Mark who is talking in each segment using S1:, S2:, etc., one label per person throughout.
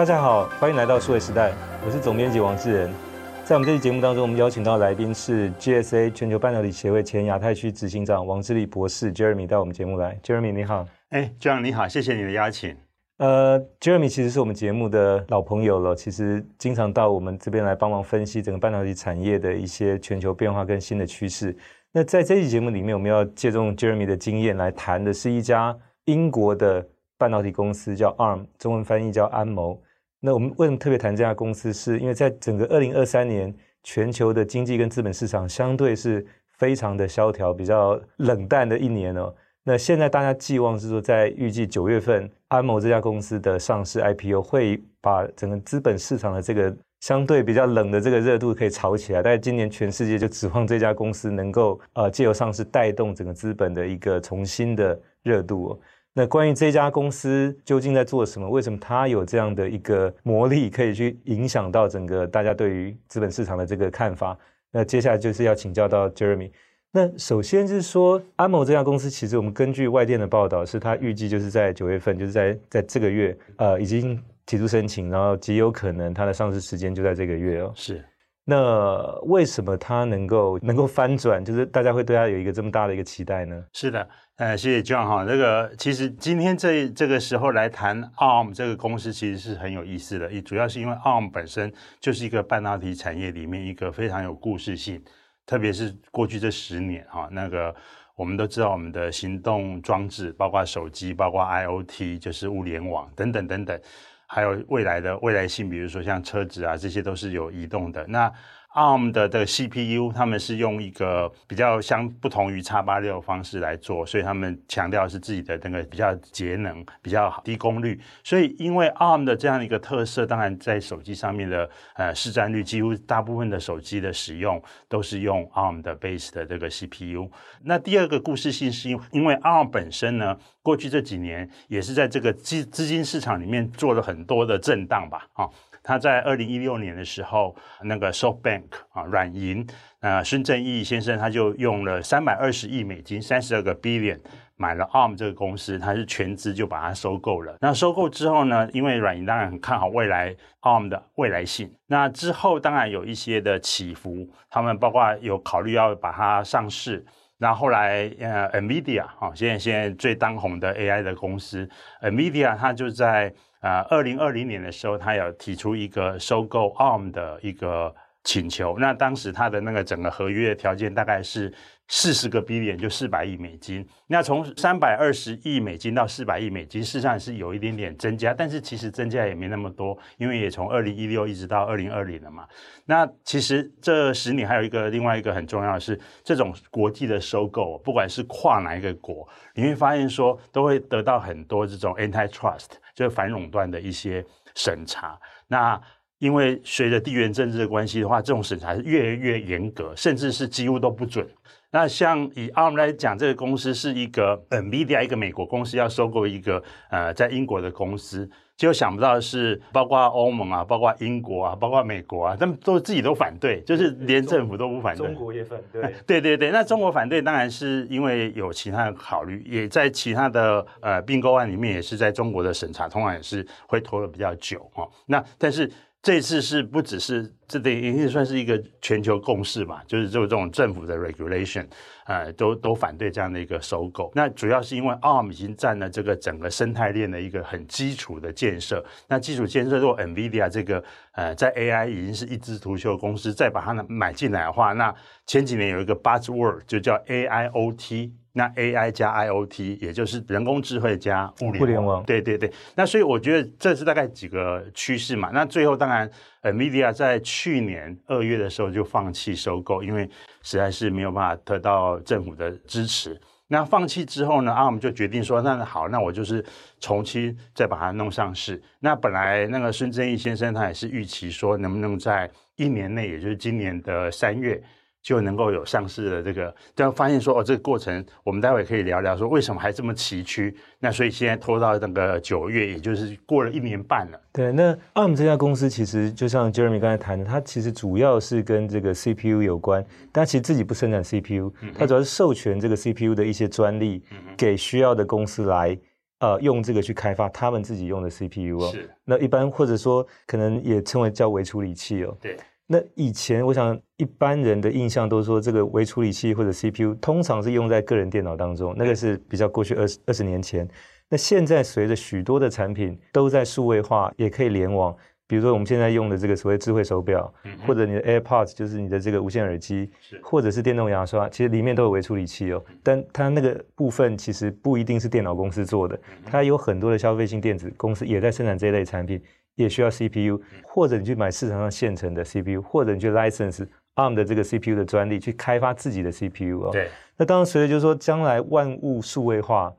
S1: 大家好，欢迎来到数位时代，我是总编辑王志仁。在我们这期节目当中，我们邀请到来宾是 GSA 全球半导体协会前亚太区执行长王志立博士 Jeremy 到我们节目来。Jeremy 你好，
S2: 哎，John 你好，谢谢你的邀请。
S1: 呃，Jeremy 其实是我们节目的老朋友了，其实经常到我们这边来帮忙分析整个半导体产业的一些全球变化跟新的趋势。那在这期节目里面，我们要借重 Jeremy 的经验来谈的是一家英国的半导体公司，叫 ARM，中文翻译叫安谋。那我们为什么特别谈这家公司？是因为在整个二零二三年，全球的经济跟资本市场相对是非常的萧条、比较冷淡的一年哦。那现在大家寄望是说，在预计九月份，安某这家公司的上市 IPO 会把整个资本市场的这个相对比较冷的这个热度可以炒起来。但是今年全世界就指望这家公司能够呃借由上市带动整个资本的一个重新的热度哦。那关于这家公司究竟在做什么？为什么它有这样的一个魔力，可以去影响到整个大家对于资本市场的这个看法？那接下来就是要请教到 Jeremy。那首先就是说，安某这家公司，其实我们根据外电的报道，是它预计就是在九月份，就是在在这个月，呃，已经提出申请，然后极有可能它的上市时间就在这个月哦。
S2: 是。
S1: 那为什么它能够能够翻转？就是大家会对它有一个这么大的一个期待呢？
S2: 是的，呃，谢谢 John 哈。这个其实今天这这个时候来谈 ARM 这个公司，其实是很有意思的。也主要是因为 ARM 本身就是一个半导体产业里面一个非常有故事性，特别是过去这十年哈，那个我们都知道我们的行动装置，包括手机，包括 IoT，就是物联网等等等等。还有未来的未来性，比如说像车子啊，这些都是有移动的。那 ARM 的的 CPU，他们是用一个比较相不同于 X86 的方式来做，所以他们强调是自己的那个比较节能、比较低功率。所以因为 ARM 的这样一个特色，当然在手机上面的呃市占率，几乎大部分的手机的使用都是用 ARM 的 base 的这个 CPU。那第二个故事性是因因为 ARM 本身呢，过去这几年也是在这个资资金市场里面做了很多的震荡吧，啊。他在二零一六年的时候，那个 SoftBank 啊，软银，呃，孙正义先生他就用了三百二十亿美金，三十二个 billion 买了 ARM 这个公司，他是全资就把它收购了。那收购之后呢，因为软银当然很看好未来 ARM 的未来性，那之后当然有一些的起伏，他们包括有考虑要把它上市。那后后来呃，NVIDIA 啊，现在现在最当红的 AI 的公司，NVIDIA 它就在。啊，二零二零年的时候，他有提出一个收购 ARM 的一个请求。那当时他的那个整个合约的条件大概是四十个 billion，就四百亿美金。那从三百二十亿美金到四百亿美金，事实上是有一点点增加，但是其实增加也没那么多，因为也从二零一六一直到二零二零了嘛。那其实这十年还有一个另外一个很重要的是，这种国际的收购，不管是跨哪一个国，你会发现说都会得到很多这种 antitrust。就是反垄断的一些审查，那因为随着地缘政治的关系的话，这种审查是越来越严格，甚至是几乎都不准。那像以 ARM 来讲，这个公司是一个 NVIDIA 一个美国公司要收购一个呃在英国的公司。结果想不到的是，包括欧盟啊，包括英国啊，包括美国啊，他们都自己都反对，就是连政府都不反对。
S1: 中国也反对。
S2: 对对对，那中国反对当然是因为有其他的考虑，也在其他的呃并购案里面，也是在中国的审查，通常也是会拖得比较久哦。那但是。这次是不只是这等于算是一个全球共识嘛，就是就这种政府的 regulation，呃，都都反对这样的一个收购。那主要是因为 ARM 已经占了这个整个生态链的一个很基础的建设。那基础建设如果 NVIDIA 这个呃在 AI 已经是一枝独秀公司，再把它买进来的话，那前几年有一个 buzzword 就叫 AIoT。那 AI 加 IoT，也就是人工智慧加物联网，联网，对对对。那所以我觉得这是大概几个趋势嘛。那最后当然，NVIDIA 在去年二月的时候就放弃收购，因为实在是没有办法得到政府的支持。那放弃之后呢，ARM 就决定说，那好，那我就是重新再把它弄上市。那本来那个孙正义先生他也是预期说，能不能在一年内，也就是今年的三月。就能够有上市的这个，但发现说哦，这个过程我们待会可以聊聊，说为什么还这么崎岖？那所以现在拖到那个九月，也就是过了一年半了。
S1: 对，那 ARM 这家公司其实就像 Jeremy 刚才谈的，它其实主要是跟这个 CPU 有关，但其实自己不生产 CPU，它主要是授权这个 CPU 的一些专利给需要的公司来呃用这个去开发他们自己用的 CPU 哦。
S2: 是。
S1: 那一般或者说可能也称为叫微处理器哦。
S2: 对。
S1: 那以前我想一般人的印象都说这个微处理器或者 CPU 通常是用在个人电脑当中，那个是比较过去二十二十年前。那现在随着许多的产品都在数位化，也可以联网。比如说我们现在用的这个所谓智慧手表，或者你的 AirPods，就是你的这个无线耳机，或者是电动牙刷，其实里面都有微处理器哦。但它那个部分其实不一定是电脑公司做的，它有很多的消费性电子公司也在生产这一类产品，也需要 CPU，或者你去买市场上现成的 CPU，或者你去 license ARM 的这个 CPU 的专利去开发自己的 CPU 哦。
S2: 对。
S1: 那当然随着就是说将来万物数位化，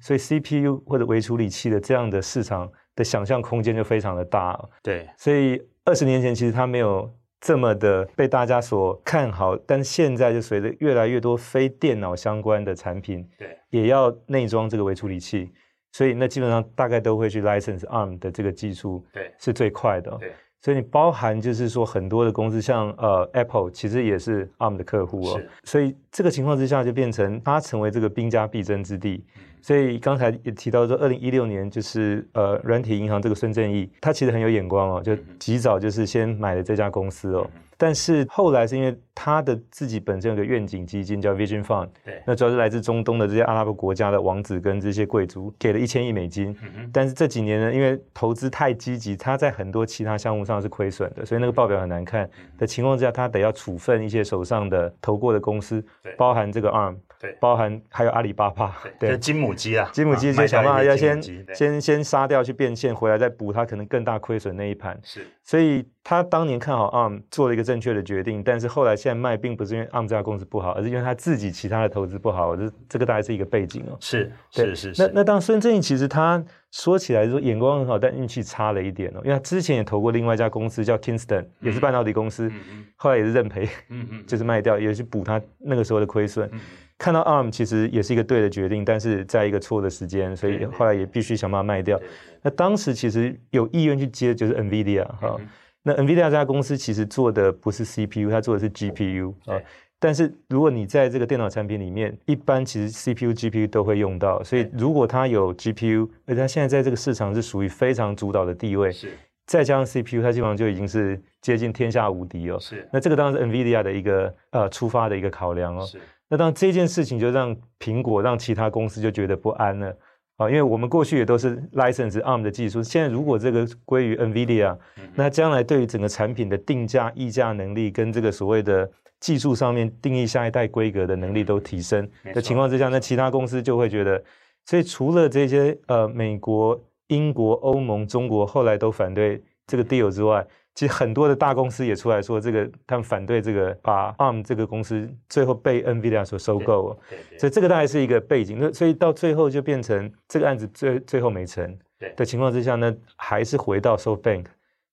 S1: 所以 CPU 或者微处理器的这样的市场。的想象空间就非常的大，
S2: 对，
S1: 所以二十年前其实它没有这么的被大家所看好，但现在就随着越来越多非电脑相关的产品，
S2: 对，
S1: 也要内装这个微处理器，所以那基本上大概都会去 license ARM 的这个技术，
S2: 对，
S1: 是最快的，
S2: 对，
S1: 所以你包含就是说很多的公司，像呃 Apple 其实也是 ARM 的客户哦，所以这个情况之下就变成它成为这个兵家必争之地。所以刚才也提到说，二零一六年就是呃软体银行这个孙正义，他其实很有眼光哦，就及早就是先买了这家公司哦。但是后来是因为他的自己本身有个愿景基金叫 Vision Fund，对，那主要是来自中东的这些阿拉伯国家的王子跟这些贵族给了一千亿美金，但是这几年呢，因为投资太积极，他在很多其他项目上是亏损的，所以那个报表很难看的情况之下，他得要处分一些手上的投过的公司，包含这个 ARM。对，包含还有阿里巴巴，
S2: 对，就金母鸡啊，
S1: 金母鸡就想办法要先先先杀掉去变现，回来再补它可能更大亏损那一盘。是，所以他当年看好 ARM 做了一个正确的决定，但是后来现在卖并不是因为 ARM 这家公司不好，而是因为他自己其他的投资不好。这这个大概是一个背景哦。
S2: 是是是是。
S1: 那那当孙正义其实他说起来说眼光很好，但运气差了一点哦，因为他之前也投过另外一家公司叫 Kingston，也是半导体公司，后来也是认赔，嗯嗯，就是卖掉，也是补他那个时候的亏损。看到 ARM 其实也是一个对的决定，但是在一个错的时间，所以后来也必须想办法卖掉。那当时其实有意愿去接就是 NVIDIA 哈，那 NVIDIA 这家公司其实做的不是 CPU，它做的是 GPU 啊。但是如果你在这个电脑产品里面，一般其实 CPU、GPU 都会用到，所以如果它有 GPU，而它现在在这个市场是属于非常主导的地位，是再加上 CPU，它基本上就已经是接近天下无敌哦。是，那这个当然是 NVIDIA 的一个呃出发的一个考量哦。是。那当这件事情就让苹果让其他公司就觉得不安了。啊，因为我们过去也都是 license ARM 的技术，现在如果这个归于 NVIDIA，那将来对于整个产品的定价、议价能力跟这个所谓的技术上面定义下一代规格的能力都提升的情况之下，那其他公司就会觉得，所以除了这些呃美国、英国、欧盟、中国后来都反对这个 deal 之外。其实很多的大公司也出来说，这个他们反对这个把 ARM 这个公司最后被 NVIDIA 所收购，所以这个大概是一个背景。那所以到最后就变成这个案子最最后没成的情况之下呢，还是回到 SoftBank。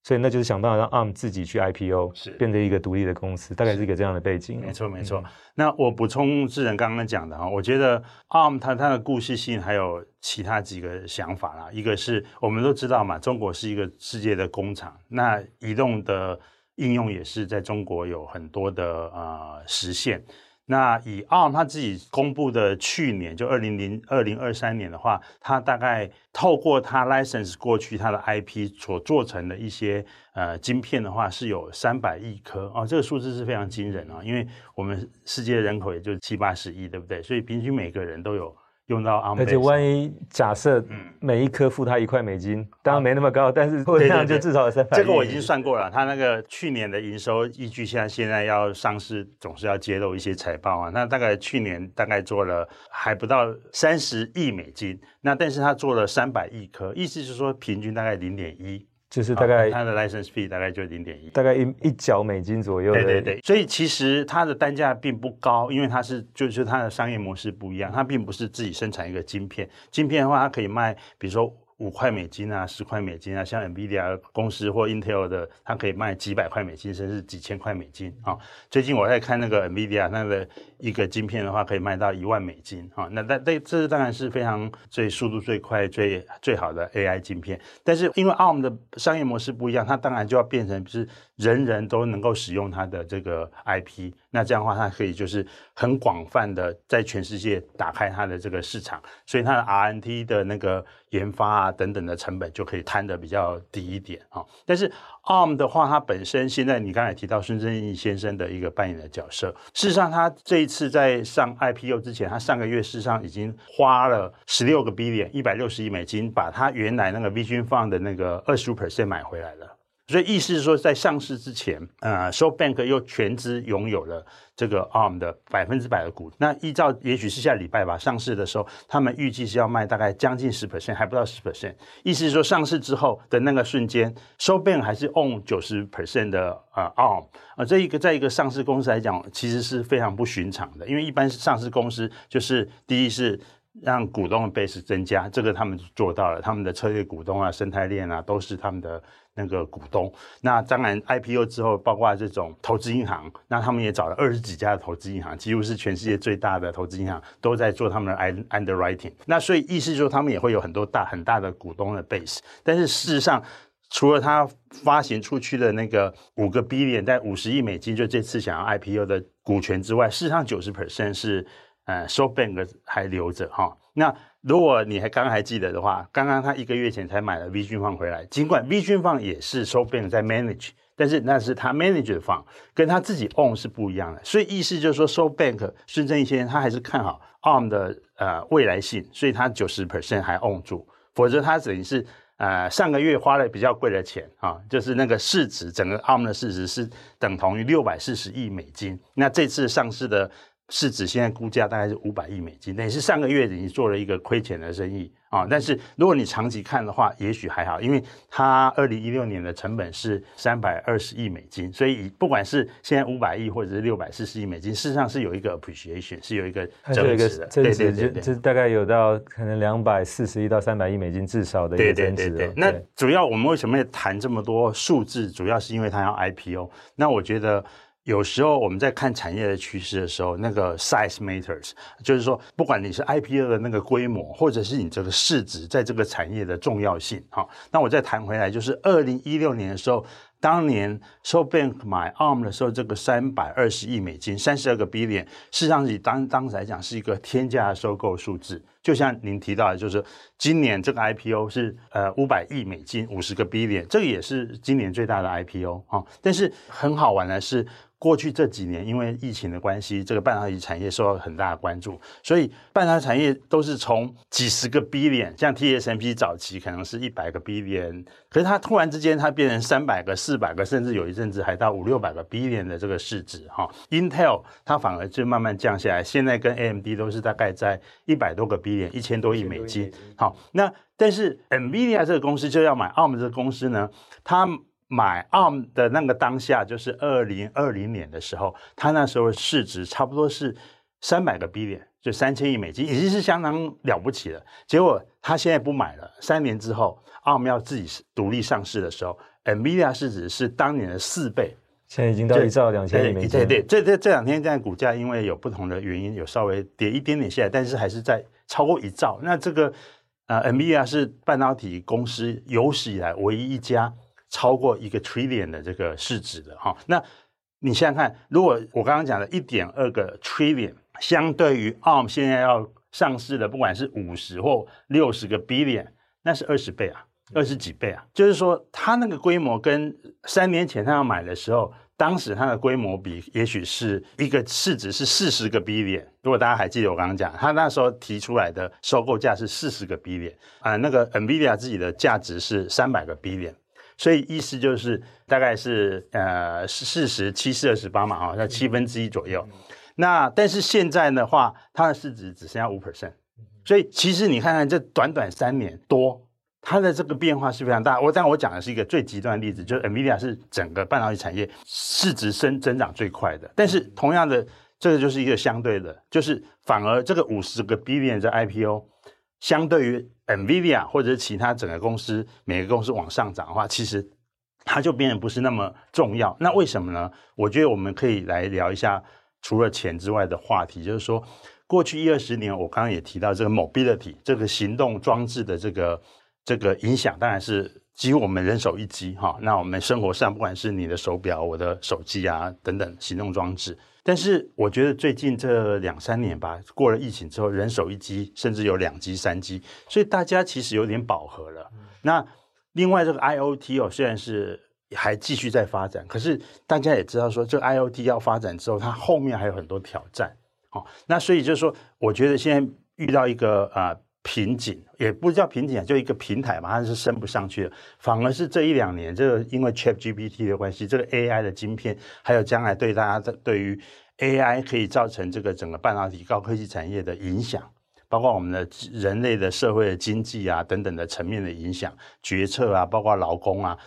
S1: 所以那就是想办法让 ARM 自己去 IPO，是变成一个独立的公司，大概是一个这样的背景。
S2: 没错，没错。那我补充智仁刚刚讲的哈，我觉得 ARM 它它的故事性还有其他几个想法啦。一个是我们都知道嘛，中国是一个世界的工厂，那移动的应用也是在中国有很多的呃实现。那以 ARM 他自己公布的去年就二零零二零二三年的话，他大概透过他 license 过去他的 IP 所做成的一些呃晶片的话，是有三百亿颗哦，这个数字是非常惊人啊，因为我们世界人口也就七八十亿，对不对？所以平均每个人都有。用到
S1: 而且万一假设每一颗付他一块美金，嗯、当然没那么高，但是这样就至少有三百亿。
S2: 这个我已经算过了，他那个去年的营收依据现在现在要上市，总是要揭露一些财报啊。那大概去年大概做了还不到三十亿美金，那但是他做了三百亿颗，意思是说平均大概零点一。
S1: 就是大概
S2: 它的 license fee 大概就零点一，
S1: 大概一一角美金左右。
S2: 对对对，所以其实它的单价并不高，因为它是就是它的商业模式不一样，它并不是自己生产一个晶片，晶片的话它可以卖，比如说。五块美金啊，十块美金啊，像 NVIDIA 公司或 Intel 的，它可以卖几百块美金，甚至几千块美金啊。最近我在看那个 NVIDIA 那个一个晶片的话，可以卖到一万美金啊。那那这这当然是非常最速度最快最最好的 AI 晶片。但是因为 ARM 的商业模式不一样，它当然就要变成是人人都能够使用它的这个 IP。那这样的话，它可以就是很广泛的在全世界打开它的这个市场，所以它的 R N T 的那个研发啊等等的成本就可以摊的比较低一点啊。但是 ARM 的话，它本身现在你刚才提到孙正义先生的一个扮演的角色，事实上他这一次在上 IPO 之前，他上个月事实上已经花了十六个 billion 一百六十亿美金，把他原来那个 Vision Fund 的那个二十五 percent 买回来了。所以意思是说，在上市之前，呃，SoftBank 又全资拥有了这个 ARM 的百分之百的股。那依照也许是下礼拜吧，上市的时候，他们预计是要卖大概将近十 percent，还不到十 percent。意思是说，上市之后的那个瞬间，SoftBank 还是 own 九十 percent 的呃 ARM 啊，这一个在一个上市公司来讲，其实是非常不寻常的，因为一般上市公司就是第一是。让股东的 base 增加，这个他们做到了。他们的策略股东啊、生态链啊，都是他们的那个股东。那当然 IPO 之后，包括这种投资银行，那他们也找了二十几家的投资银行，几乎是全世界最大的投资银行，都在做他们的 underwriting。那所以意思就是说，他们也会有很多大很大的股东的 base。但是事实上，除了他发行出去的那个五个 billion 在五十亿美金，就这次想要 IPO 的股权之外，事实上九十 percent 是。呃，SoftBank 还留着哈。那如果你还刚还记得的话，刚刚他一个月前才买了 V 君放回来，尽管 V 君放也是 SoftBank 在 manage，但是那是他 manage 的 fund，跟他自己 own 是不一样的。所以意思就是说，So Bank 孙正义先生他还是看好 ARM 的呃未来性，所以他九十 percent 还 own 住，否则他等于是呃上个月花了比较贵的钱啊，就是那个市值整个 ARM 的市值是等同于六百四十亿美金。那这次上市的。市值现在估价大概是五百亿美金，那也是上个月已经做了一个亏钱的生意啊。但是如果你长期看的话，也许还好，因为它二零一六年的成本是三百二十亿美金，所以不管是现在五百亿或者是六百四十亿美金，事实上是有一个 appreciation，是有一个增值的。
S1: 对对对，这大概有到可能两百四十亿到三百亿美金至少的一个增值。对对对对。
S2: 那主要我们为什么要谈这么多数字？主要是因为它要 IPO。那我觉得。有时候我们在看产业的趋势的时候，那个 size matters，就是说，不管你是 IPO 的那个规模，或者是你这个市值在这个产业的重要性，好。那我再谈回来，就是二零一六年的时候，当年 SoftBank 买 ARM 的时候，这个三百二十亿美金，三十二个 billion，事实上以当当时来讲是一个天价的收购数字。就像您提到的，就是今年这个 IPO 是呃五百亿美金，五十个 billion，这个也是今年最大的 IPO 啊。但是很好玩的是。过去这几年，因为疫情的关系，这个半导体产业受到很大的关注，所以半导体产业都是从几十个 billion，像 TSMC 早期可能是一百个 billion，可是它突然之间它变成三百个、四百个，甚至有一阵子还到五六百个 billion 的这个市值哈。Intel 它反而就慢慢降下来，现在跟 AMD 都是大概在一百多个 billion，一千多亿美金。好，那但是 NVIDIA 这个公司就要买 ARM 这个公司呢，它。买 ARM 的那个当下，就是二零二零年的时候，他那时候市值差不多是三百个 billion，就三千亿美金，已经是相当了不起了。结果他现在不买了，三年之后，ARM 要自己独立上市的时候，NVIDIA 市值是当年的四倍，
S1: 现在已经到一兆两千亿美金。
S2: 对对，这这这两天现在股价因为有不同的原因，有稍微跌一点点下来，但是还是在超过一兆。那这个呃，NVIDIA 是半导体公司有史以来唯一一家。超过一个 trillion 的这个市值的哈，那你想想看，如果我刚刚讲的一点二个 trillion，相对于 ARM 现在要上市的，不管是五十或六十个 billion，那是二十倍啊，二十几倍啊，就是说它那个规模跟三年前他要买的时候，当时它的规模比，也许是一个市值是四十个 billion。如果大家还记得我刚刚讲，他那时候提出来的收购价是四十个 billion 啊，那个 NVIDIA 自己的价值是三百个 billion。所以意思就是大概是呃四十七四二十八嘛，哈，那七分之一左右。那但是现在的话，它的市值只剩下五 percent。所以其实你看看这短短三年多，它的这个变化是非常大。我但我讲的是一个最极端的例子，就是 NVIDIA 是整个半导体产业市值升增长最快的。但是同样的，这个就是一个相对的，就是反而这个五十个 billion 的 IPO。相对于 NVIDIA 或者是其他整个公司，每个公司往上涨的话，其实它就变得不是那么重要。那为什么呢？我觉得我们可以来聊一下除了钱之外的话题，就是说过去一二十年，我刚刚也提到这个 mobility 这个行动装置的这个这个影响，当然是几乎我们人手一机哈。那我们生活上不管是你的手表、我的手机啊等等行动装置，但是我觉得最近这两三年吧，过了疫情之后，人手一机，甚至有两机、三机，所以大家其实有点饱和了。那另外这个 IoT 哦，虽然是还继续在发展，可是大家也知道说，这个 IoT 要发展之后，它后面还有很多挑战。哦，那所以就是说，我觉得现在遇到一个啊。呃瓶颈也不叫瓶颈啊，就一个平台嘛，它是升不上去的。反而是这一两年，这个因为 ChatGPT 的关系，这个 AI 的晶片，还有将来对大家的对于 AI 可以造成这个整个半导体高科技产业的影响，包括我们的人类的社会的经济啊等等的层面的影响，决策啊，包括劳工啊，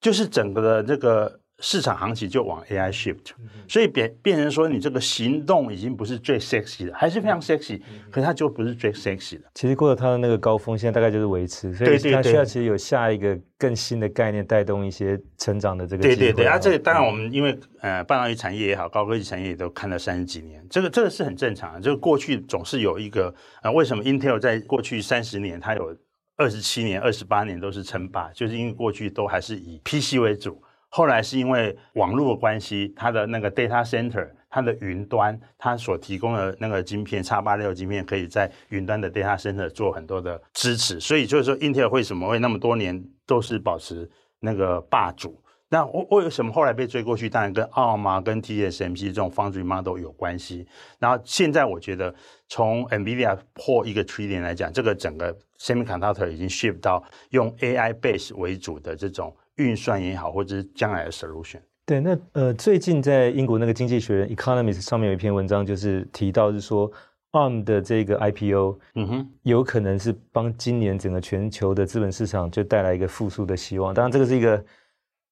S2: 就是整个的这个。市场行情就往 AI shift，所以变变成说，你这个行动已经不是最 sexy 的，还是非常 sexy，可是它就不是最 sexy 的。
S1: 其实过了它的那个高峰，现在大概就是维持，所以它需要其实有下一个更新的概念带动一些成长的这个。
S2: 对对对，啊，这个当然我们因为呃半导体产业也好，高科技产业也都看了三十几年，这个这个是很正常的。就过去总是有一个呃，为什么 Intel 在过去三十年它有二十七年、二十八年都是称霸，就是因为过去都还是以 PC 为主。后来是因为网络的关系，它的那个 data center，它的云端，它所提供的那个晶片，X 八六晶片，可以在云端的 data center 做很多的支持。所以就是说，Intel 为什么会那么多年都是保持那个霸主？那为什么后来被追过去？当然跟 ARM，跟 TSMC 这种 foundry model 有关系。然后现在我觉得，从 NVIDIA 破一个 trillion 来讲，这个整个 semiconductor 已经 shift 到用 AI base 为主的这种。运算也好，或者是将来的 solution。
S1: 对，那呃，最近在英国那个经济学人 Economist 上面有一篇文章，就是提到是说 ARM 的这个 IPO，嗯哼，有可能是帮今年整个全球的资本市场就带来一个复苏的希望。当然，这个是一个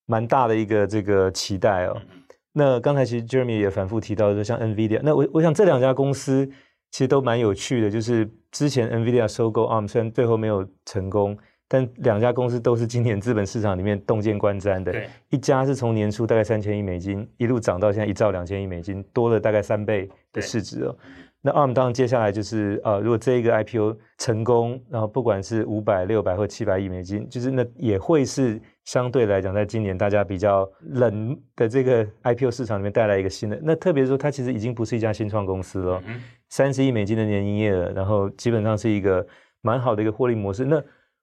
S1: 蛮大的一个这个期待哦。嗯、那刚才其实 Jeremy 也反复提到，就像 NVIDIA，那我我想这两家公司其实都蛮有趣的，就是之前 NVIDIA 收购 ARM，虽然最后没有成功。但两家公司都是今年资本市场里面洞见观瞻的，对一家是从年初大概三千亿美金一路涨到现在一兆两千亿美金，多了大概三倍的市值哦。那 ARM 当然接下来就是呃，如果这一个 IPO 成功，然后不管是五百、六百或七百亿美金，就是那也会是相对来讲，在今年大家比较冷的这个 IPO 市场里面带来一个新的。那特别是说，它其实已经不是一家新创公司了，三十亿美金的年营业额，然后基本上是一个蛮好的一个获利模式。那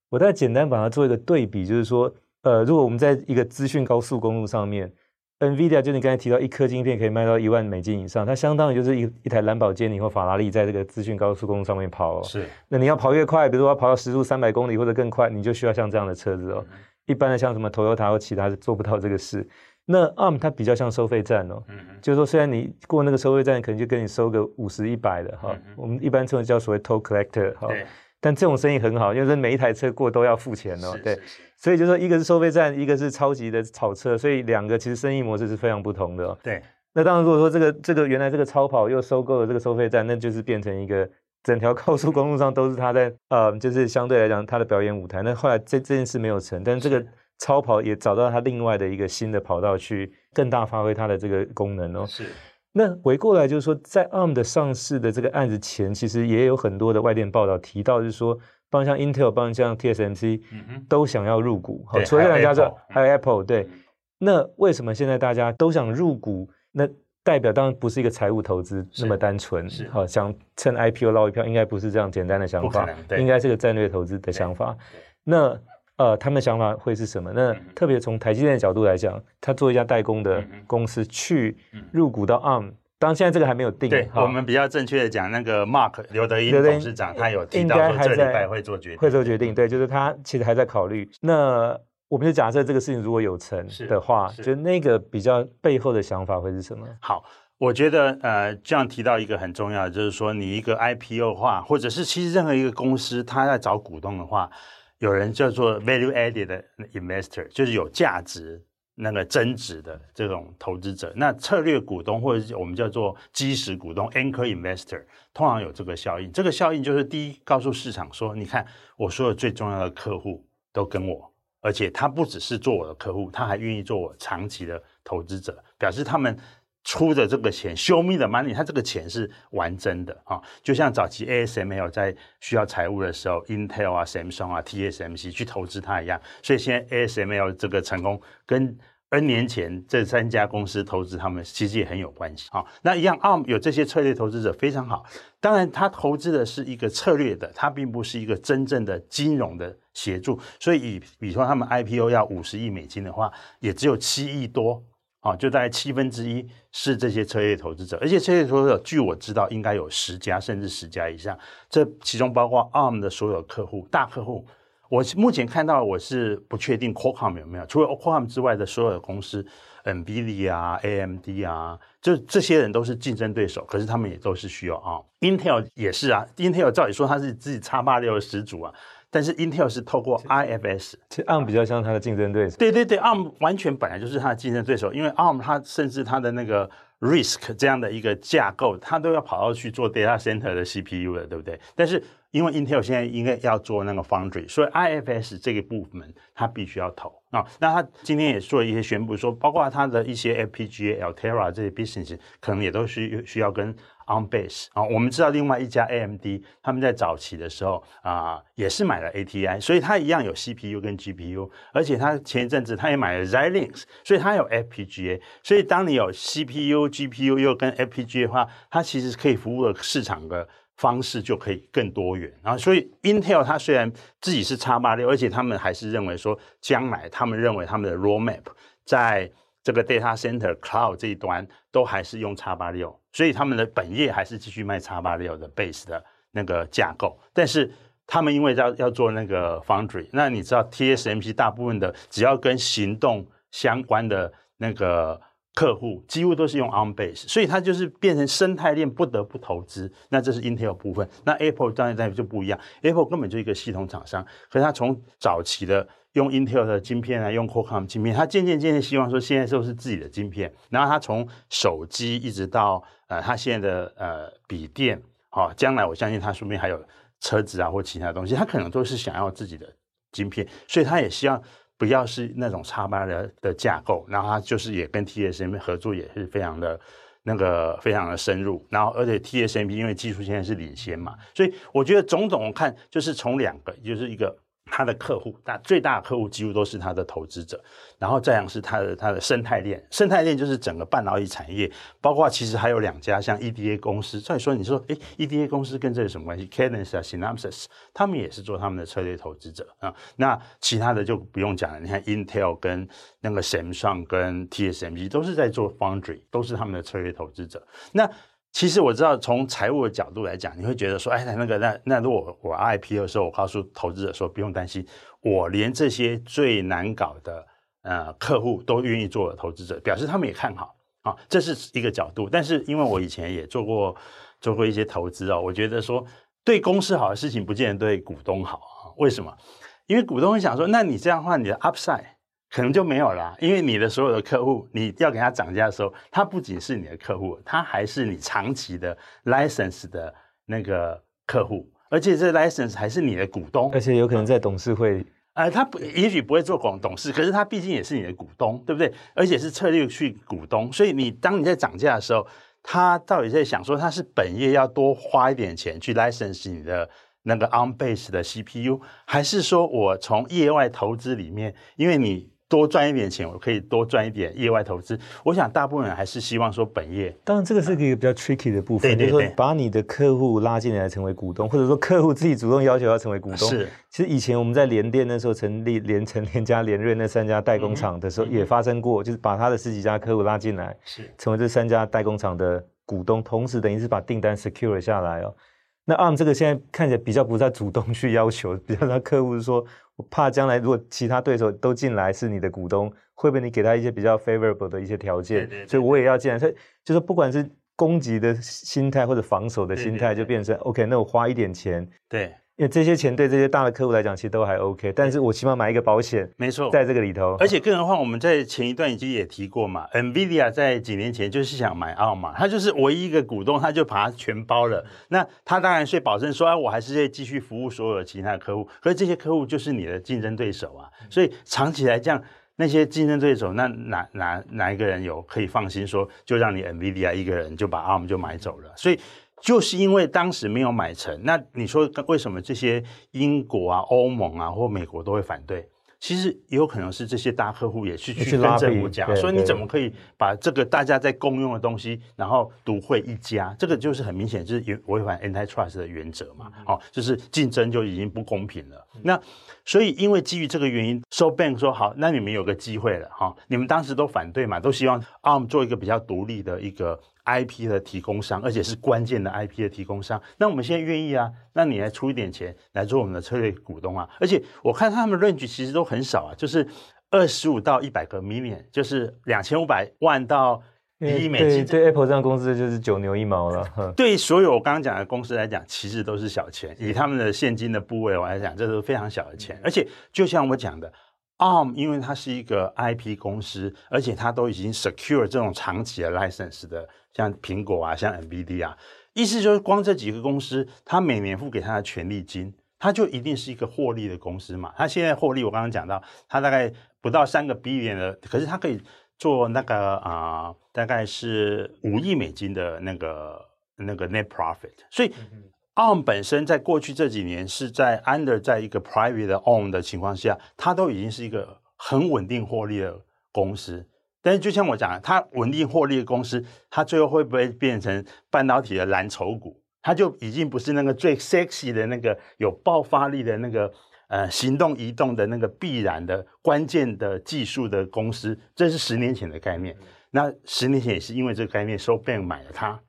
S1: 我再简单把它做一个对比，就是说，呃，如果我们在一个资讯高速公路上面，NVIDIA 就你刚才提到一颗晶片可以卖到一万美金以上，它相当于就是一一台兰博基尼或法拉利在这个资讯高速公路上面跑哦。是。那你要跑越快，比如说要跑到时速三百公里或者更快，你就需要像这样的车子哦。嗯、一般的像什么 Toyota 或其他是做不到这个事。那 ARM 它比较像收费站哦，嗯、哼就是说虽然你过那个收费站，可能就跟你收个五十、一百的哈，嗯、我们一般称为叫所谓 toll collector 哈。对。但这种生意很好，因为每一台车过都要付钱哦。对，所以就说一个是收费站，一个是超级的炒车，所以两个其实生意模式是非常不同的哦。对，那当然如果说这个这个原来这个超跑又收购了这个收费站，那就是变成一个整条高速公路上都是他在呃，就是相对来讲他的表演舞台。那后来这这件事没有成，但这个超跑也找到他另外的一个新的跑道去更大发挥它的这个功能哦。是。那回过来就是说，在 ARM 的上市的这个案子前，其实也有很多的外电报道提到，就是说，包括像 Intel，包括像 TSMC，嗯，都想要入股。好，除了这两家之外，还有 Apple。对，那为什么现在大家都想入股？那代表当然不是一个财务投资那么单纯，是好想趁 IPO 捞一票，应该不是这样简单的想法，应该是个战略投资的想法。那呃，他们的想法会是什么？那特别从台积电的角度来讲，他做一家代工的公司去入股到 ARM，当然现在这个还没有定。对，我们比较正确的讲，那个 Mark 刘德英董事长他有提到说这礼拜会做决定，会做决定。对，就是他其实还在考虑。那我们就假设这个事情如果有成的话，就那个比较背后的想法会是什么？好，我觉得呃，这样提到一个很重要的，就是说你一个 IPO 的话，或者是其实任何一个公司，他在找股东的话。有人叫做 value added investor，就是有价值、那个增值的这种投资者。那策略股东或者我们叫做基石股东 anchor investor，通常有这个效应。这个效应就是第一，告诉市场说，你看我所有最重要的客户都跟我，而且他不只是做我的客户，他还愿意做我长期的投资者，表示他们。出的这个钱，show me the money，他这个钱是玩真的啊，就像早期 ASML 在需要财务的时候，Intel 啊、Samsung 啊、TSMC 去投资它一样。所以现在 ASML 这个成功跟
S2: N 年前这三家公司投资他们其实也很有关系。啊，那一样，ARM 有这些策略投资者非常好。当然，他投资的是一个策略的，他并不是一个真正的金融的协助。所以，以比如说他们 IPO 要五十亿美金的话，也只有七亿多，啊，就大概七分之一是这些车业投资者。而且，车业投资者据我知道应该有十家甚至十家以上，这其中包括 ARM 的所有客户、大客户。我目前看到我是不确定 Qualcomm 有没有，除了 Qualcomm 之外的所有的公司，NVIDIA 啊、AMD 啊，就这些人都是竞争对手，可是他们也都是需要啊。Intel 也是啊，Intel 照理说他是自己叉八六的始祖啊，但是 Intel 是透过 IFS，
S1: 其实 ARM 比较像它的竞争对手。
S2: 对对对，ARM 完全本来就是它的竞争对手，因为 ARM 它甚至它的那个 RISC 这样的一个架构，它都要跑到去做 data center 的 CPU 了，对不对？但是因为 Intel 现在应该要做那个 Foundry，所以 IFS 这个部门它必须要投啊。那它今天也做了一些宣布，说包括它的一些 FPGA、Altera 这些 business 可能也都需需要跟 On base 啊。我们知道另外一家 AMD 他们在早期的时候啊也是买了 ATI，所以它一样有 CPU 跟 GPU，而且它前一阵子它也买了 Xilinx，所以它有 FPGA。所以当你有 CPU、GPU 又跟 FPGA 的话，它其实可以服务的市场的。方式就可以更多元，然后所以 Intel 它虽然自己是 X86，而且他们还是认为说，将来他们认为他们的 roadmap 在这个 data center cloud 这一端都还是用 X86，所以他们的本业还是继续卖叉八六的 base 的那个架构，但是他们因为要要做那个 foundry，那你知道 TSMC 大部分的只要跟行动相关的那个。客户几乎都是用 on base，所以它就是变成生态链不得不投资。那这是 Intel 部分，那 Apple 当然在就不一样，Apple 根本就一个系统厂商，可是它从早期的用 Intel 的晶片啊，用 Qualcomm 晶片，他渐渐渐渐希望说现在都是自己的晶片。然后他从手机一直到呃，他现在的呃笔电，好、哦，将来我相信他说不定还有车子啊或其他东西，他可能都是想要自己的晶片，所以他也希望。不要是那种 X86 的的架构，然后他就是也跟 TSMC 合作也是非常的那个非常的深入，然后而且 TSMC 因为技术现在是领先嘛，所以我觉得种种看就是从两个就是一个。他的客户，那最大的客户几乎都是他的投资者，然后再样是他的他的生态链，生态链就是整个半导体产业，包括其实还有两家像 EDA 公司。所以说，你说，诶，EDA 公司跟这有什么关系？Cadence 啊，Synopsys，他们也是做他们的策略投资者啊。那其他的就不用讲了，你看 Intel 跟那个 Samsung 跟 TSMC 都是在做 Foundry，都是他们的策略投资者。那其实我知道，从财务的角度来讲，你会觉得说，哎，那个，那那如果我 I P 的时候，我告诉投资者说，不用担心，我连这些最难搞的呃客户都愿意做投资者，表示他们也看好啊，这是一个角度。但是因为我以前也做过做过一些投资哦，我觉得说对公司好的事情，不见得对股东好啊。为什么？因为股东会想说，那你这样的话，你的 upside。可能就没有了，因为你的所有的客户，你要给他涨价的时候，他不仅是你的客户，他还是你长期的 license 的那个客户，而且这 license 还是你的股东，
S1: 而且有可能在董事会，
S2: 呃，他不也许不会做广董事，可是他毕竟也是你的股东，对不对？而且是策略去股东，所以你当你在涨价的时候，他到底在想说，他是本业要多花一点钱去 license 你的那个 ARM base 的 CPU，还是说我从业外投资里面，因为你。多赚一点钱，我可以多赚一点业外投资。我想大部分人还是希望说本业。
S1: 当然，这个是一个比较 tricky 的部分，
S2: 对对对，
S1: 就是说把你的客户拉进来成为股东，或者说客户自己主动要求要成为股东。
S2: 是，
S1: 其实以前我们在联电那时候成立联成、联家、联瑞那三家代工厂的时候，也发生过，就是把他的十几家客户拉进来，是成为这三家代工厂的股东，同时等于是把订单 secure 下来哦。那 ARM 这个现在看起来比较不再主动去要求，比较他客户是说。我怕将来如果其他对手都进来是你的股东，会不会你给他一些比较 favorable 的一些条件？对对所以我也要进来。所以就是不管是攻击的心态或者防守的心态，就变成 OK。那我花一点钱，
S2: 对。
S1: 因为这些钱对这些大的客户来讲，其实都还 OK，但是我起码买一个保险，
S2: 没错，
S1: 在这个里头。
S2: 而且更何况我们在前一段已经也提过嘛，NVIDIA 在几年前就是想买 ARM 嘛，他就是唯一一个股东，他就把它全包了。那他当然是保证说，哎，我还是在继续服务所有的其他的客户，可是这些客户就是你的竞争对手啊，所以长期来讲，那些竞争对手，那哪哪哪一个人有可以放心说，就让你 NVIDIA 一个人就把 ARM 就买走了？所以。就是因为当时没有买成，那你说为什么这些英国啊、欧盟啊或美国都会反对？其实也有可能是这些大客户也是去跟政府讲，说你怎么可以把这个大家在共用的东西，然后独惠一家，这个就是很明显就是违反 antitrust 的原则嘛，哦，就是竞争就已经不公平了。那所以因为基于这个原因，SoftBank 说好，那你们有个机会了哈，你们当时都反对嘛，都希望 ARM 做一个比较独立的一个。IP 的提供商，而且是关键的 IP 的提供商。那我们现在愿意啊，那你来出一点钱来做我们的策略股东啊。而且我看他们的 range 其实都很少啊，就是二十五到一百个 million，就是两千五百万到一亿美金。
S1: 对，对 Apple 这样公司就是九牛一毛了。
S2: 对所有我刚刚讲的公司来讲，其实都是小钱。以他们的现金的部位我来讲，这是非常小的钱。而且就像我讲的。ARM 因为它是一个 IP 公司，而且它都已经 secure 这种长期的 license 的，像苹果啊，像 NVD 啊，意思就是光这几个公司，它每年付给它的权利金，它就一定是一个获利的公司嘛。它现在获利，我刚刚讲到，它大概不到三个 billion 的，可是它可以做那个啊、大概是五亿美金的那个那个 net profit，所以。ARM 本身在过去这几年是在 under 在一个 private own 的情况下，它都已经是一个很稳定获利的公司。但是就像我讲，它稳定获利的公司，它最后会不会变成半导体的蓝筹股？它就已经不是那个最 sexy 的那个有爆发力的那个呃行动移动的那个必然的关键的技术的公司。这是十年前的概念。那十年前也是因为这个概念，so ban 买了它。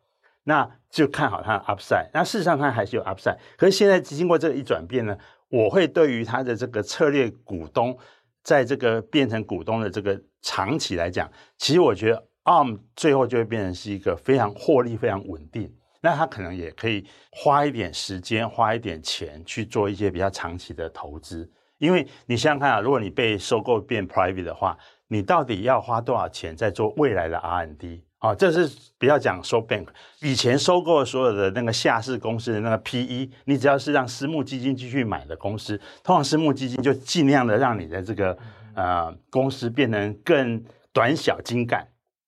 S2: 那就看好它的 upside，那事实上它还是有 upside，可是现在经过这一转变呢，我会对于它的这个策略股东，在这个变成股东的这个长期来讲，其实我觉得 ARM 最后就会变成是一个非常获利、非常稳定，那它可能也可以花一点时间、花一点钱去做一些比较长期的投资，因为你想想看啊，如果你被收购变 private 的话，你到底要花多少钱在做未来的 R&D？啊、哦，这是不要讲 SoftBank 以前收购所有的那个下市公司的那个 PE，你只要是让私募基金继续买的公司，通常私募基金就尽量的让你的这个呃公司变成更短小精干，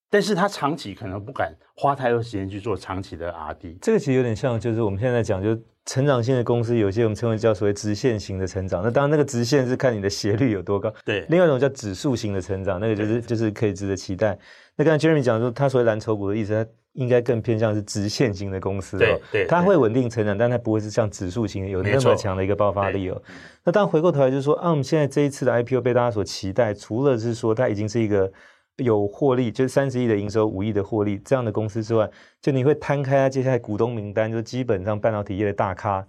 S2: 但是他长期可能不敢花太多时间去做长期的 RD。
S1: 这个其实有点像，就是我们现在讲，就成长性的公司，有些我们称为叫所谓直线型的成长。那当然，那个直线是看你的斜率有多高。
S2: 对，
S1: 另外一种叫指数型的成长，那个就是就是可以值得期待。那刚才 Jeremy 讲说，他所谓蓝筹股的意思，他应该更偏向是直线型的公司，
S2: 对对，
S1: 它会稳定成长，但它不会是像指数型有那么强的一个爆发力哦。那当回过头来就是说啊，我们现在这一次的 IPO 被大家所期待，除了是说它已经是一个有获利，就是三十亿的营收、五亿的获利这样的公司之外，就你会摊开它接下来股东名单，就基本上半导体业的大咖。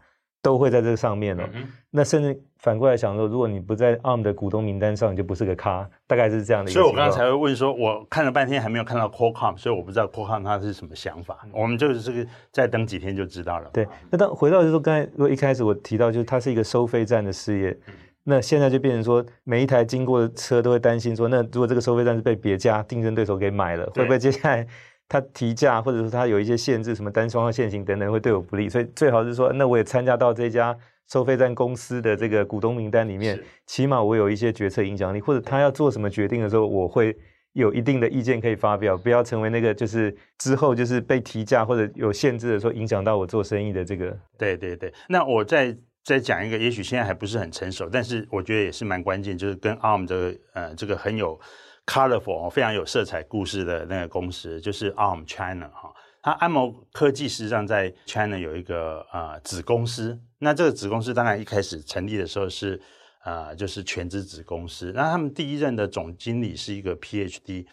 S1: 都会在这个上面了、哦嗯。那甚至反过来想说，如果你不在 ARM 的股东名单上，你就不是个咖，大概是这样的一个。
S2: 所以我刚才才会问说，我看了半天还没有看到 Qualcomm，所以我不知道 Qualcomm 它是什么想法。我们就是这个再等几天就知道了。
S1: 对，那当回到就是说，刚才如果一开始我提到，就是它是一个收费站的事业、嗯，那现在就变成说，每一台经过的车都会担心说，那如果这个收费站是被别家竞争对手给买了，会不会接下来？它提价，或者说它有一些限制，什么单双号限行等等，会对我不利，所以最好是说，那我也参加到这家收费站公司的这个股东名单里面，起码我有一些决策影响力，或者他要做什么决定的时候，我会有一定的意见可以发表，不要成为那个就是之后就是被提价或者有限制的时候，影响到我做生意的这个。
S2: 对对对，那我再再讲一个，也许现在还不是很成熟，但是我觉得也是蛮关键，就是跟 ARM 这个呃这个很有。Colorful 非常有色彩故事的那个公司就是 ARM China 哈，它安谋科技实际上在 China 有一个呃子公司，那这个子公司当然一开始成立的时候是呃就是全资子公司，那他们第一任的总经理是一个 PhD，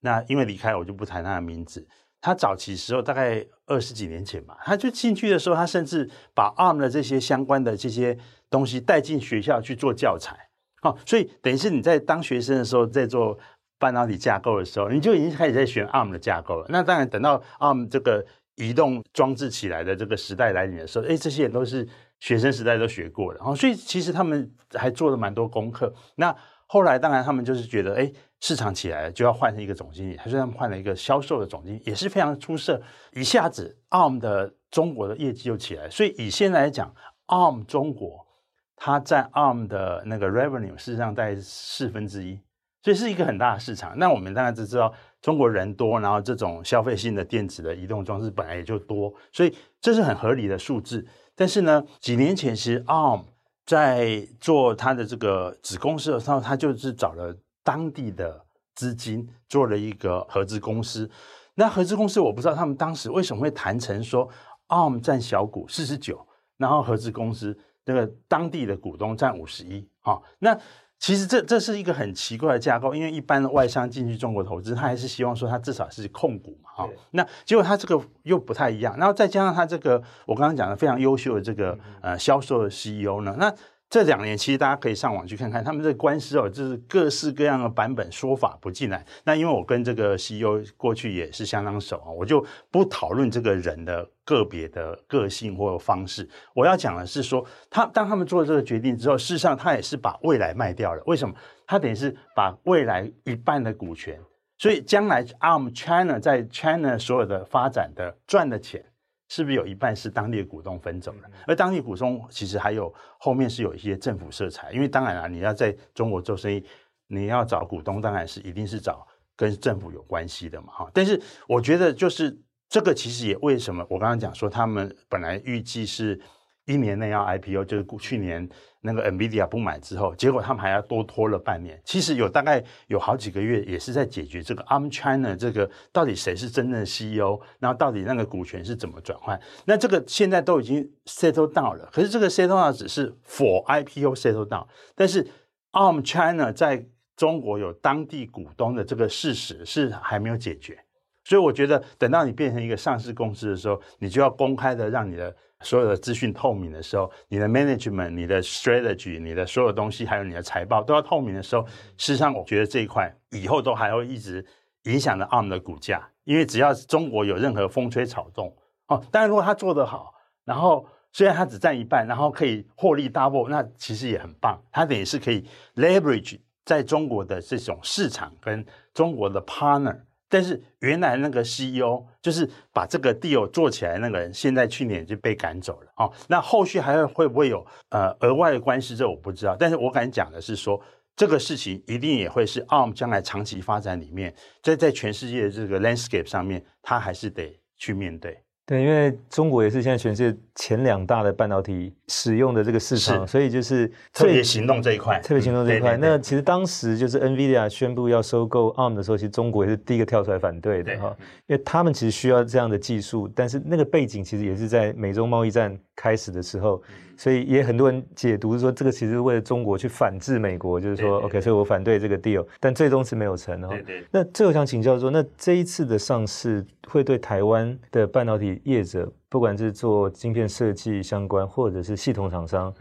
S2: 那因为离开我就不谈他的名字，他早期时候大概二十几年前吧，他就进去的时候，他甚至把 ARM 的这些相关的这些东西带进学校去做教材，好，所以等于是你在当学生的时候在做。半导体架构的时候，你就已经开始在学 ARM 的架构了。那当然，等到 ARM 这个移动装置起来的这个时代来临的时候，哎，这些也都是学生时代都学过的。然后，所以其实他们还做了蛮多功课。那后来，当然他们就是觉得，哎，市场起来了，就要换一个总经理。所以他们换了一个销售的总经理，也是非常出色。一下子，ARM 的中国的业绩就起来。所以以现在来讲，ARM 中国它占 ARM 的那个 revenue，事实上在四分之一。所以是一个很大的市场。那我们当然只知道中国人多，然后这种消费性的电子的移动装置本来也就多，所以这是很合理的数字。但是呢，几年前其实 ARM 在做他的这个子公司的时候，他就是找了当地的资金做了一个合资公司。那合资公司我不知道他们当时为什么会谈成说 ARM 占小股四十九，然后合资公司那个当地的股东占五十一。好，那。其实这这是一个很奇怪的架构，因为一般的外商进去中国投资，他还是希望说他至少是控股嘛，哈。那结果他这个又不太一样，然后再加上他这个我刚刚讲的非常优秀的这个呃销售的 CEO 呢，那。这两年其实大家可以上网去看看，他们这官司哦，就是各式各样的版本说法不进来。那因为我跟这个 CEO 过去也是相当熟啊，我就不讨论这个人的个别的个性或方式。我要讲的是说，他当他们做这个决定之后，事实上他也是把未来卖掉了。为什么？他等于是把未来一半的股权，所以将来 ARM China 在 China 所有的发展的赚的钱。是不是有一半是当地的股东分走了？而当地股东其实还有后面是有一些政府色彩，因为当然啊，你要在中国做生意，你要找股东，当然是一定是找跟政府有关系的嘛，哈。但是我觉得就是这个其实也为什么我刚刚讲说他们本来预计是一年内要 IPO，就是去年。那个 NVIDIA 不买之后，结果他们还要多拖了半年。其实有大概有好几个月，也是在解决这个 ARM China 这个到底谁是真正的 CEO，然后到底那个股权是怎么转换。那这个现在都已经 settle down 了，可是这个 settle down 只是 for IPO settle down，但是 ARM China 在中国有当地股东的这个事实是还没有解决。所以我觉得等到你变成一个上市公司的时候，你就要公开的让你的。所有的资讯透明的时候，你的 management、你的 strategy、你的所有东西，还有你的财报都要透明的时候，事实上，我觉得这一块以后都还会一直影响着 ARM 的股价，因为只要中国有任何风吹草动，哦，当然如果他做得好，然后虽然他只占一半，然后可以获利 double，那其实也很棒，他等于是可以 leverage 在中国的这种市场跟中国的 partner。但是原来那个 CEO 就是把这个 deal 做起来那个人，现在去年就被赶走了哦。那后续还会会不会有呃额外的关系？这我不知道。但是我敢讲的是说，这个事情一定也会是 ARM 将来长期发展里面，在在全世界的这个 landscape 上面，他还是得去面对。
S1: 对，因为中国也是现在全世界前两大的半导体使用的这个市场，所以就是
S2: 特别行动这一块，
S1: 特别行动这一块。嗯、那其实当时就是 NVIDIA 宣布要收购 ARM 的时候，其实中国也是第一个跳出来反对的哈，因为他们其实需要这样的技术，但是那个背景其实也是在美中贸易战开始的时候。所以也很多人解读是说，这个其实是为了中国去反制美国，就是说，OK，所以我反对这个 deal，但最终是没有成哈。对对。那最后想请教说，那这一次的上市会对台湾的半导体业者，不管是做晶片设计相关，或者是系统厂商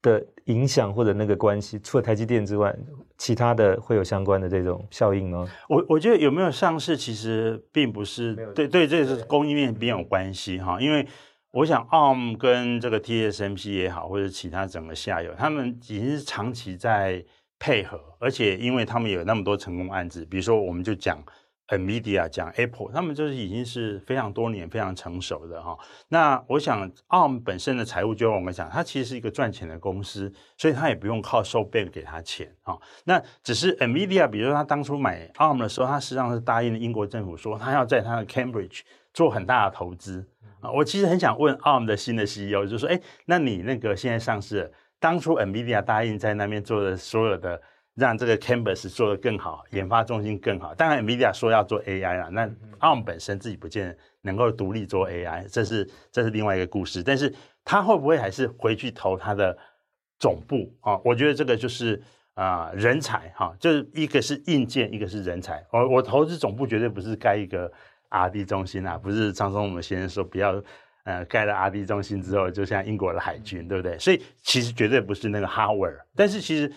S1: 的影响或者那个关系，除了台积电之外，其他的会有相关的这种效应吗？
S2: 我我觉得有没有上市，其实并不是对对，这是供应链并有关系哈，因为。我想，ARM 跟这个 TSMC 也好，或者其他整个下游，他们已经是长期在配合，而且因为他们有那么多成功案子，比如说我们就讲 NVIDIA，讲 Apple，他们就是已经是非常多年、非常成熟的哈。那我想，ARM 本身的财务，就我们讲，它其实是一个赚钱的公司，所以它也不用靠收 Bank 给他钱啊。那只是 NVIDIA，比如说他当初买 ARM 的时候，他实际上是答应了英国政府说，他要在他的 Cambridge 做很大的投资。啊，我其实很想问 ARM 的新的 CEO，就是说，哎，那你那个现在上市了，当初 NVIDIA 答应在那边做的所有的，让这个 Campus 做得更好，研发中心更好。当然，NVIDIA 说要做 AI 了，那 ARM 本身自己不见得能够独立做 AI，这是这是另外一个故事。但是他会不会还是回去投他的总部啊？我觉得这个就是啊、呃，人才哈、啊，就是一个是硬件，一个是人才。我我投资总部绝对不是盖一个。R&D 中心啊，不是常常我们先生说不要，呃，盖了 R&D 中心之后，就像英国的海军，对不对？所以其实绝对不是那个 hardware，但是其实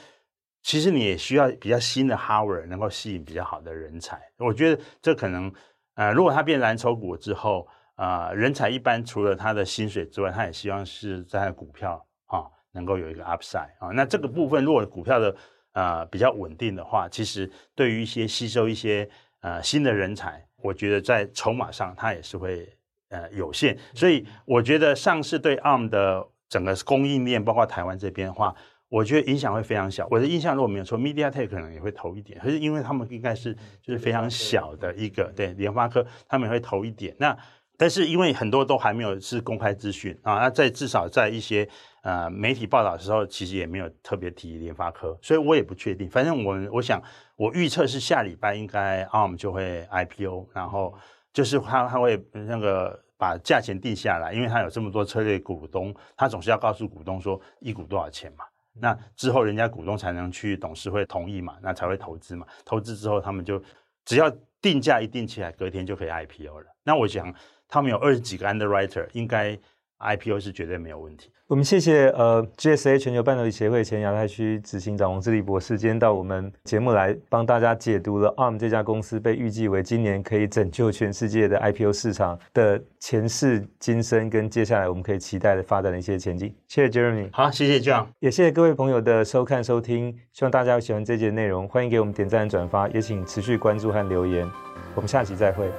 S2: 其实你也需要比较新的 hardware，能够吸引比较好的人才。我觉得这可能，呃，如果他变蓝筹股之后，啊、呃，人才一般除了他的薪水之外，他也希望是在股票啊能够有一个 upside 啊。那这个部分如果股票的、呃、比较稳定的话，其实对于一些吸收一些呃新的人才。我觉得在筹码上，它也是会呃有限，所以我觉得上市对 ARM 的整个供应链，包括台湾这边的话，我觉得影响会非常小。我的印象如果没有错，MediaTek 可能也会投一点，可是因为他们应该是就是非常小的一个，对，联发科他们也会投一点。那但是因为很多都还没有是公开资讯啊，那在至少在一些呃媒体报道的时候，其实也没有特别提联发科，所以我也不确定。反正我我想我预测是下礼拜应该 ARM 就会 IPO，然后就是他他会那个把价钱定下来，因为他有这么多策略股东，他总是要告诉股东说一股多少钱嘛。那之后人家股东才能去董事会同意嘛，那才会投资嘛。投资之后他们就只要定价一定起来，隔天就可以 IPO 了。那我想。他们有二十几个 underwriter，应该 IPO 是绝对没有问题。
S1: 我们谢谢呃 GSA 全球半导体协会前亚太区执行长王志立博士，今天到我们节目来帮大家解读了 ARM 这家公司被预计为今年可以拯救全世界的 IPO 市场的前世今生，跟接下来我们可以期待的发展的一些前景。谢谢 Jeremy，
S2: 好，谢谢 John，
S1: 也谢谢各位朋友的收看收听，希望大家喜欢这节内容，欢迎给我们点赞转发，也请持续关注和留言，我们下期再会。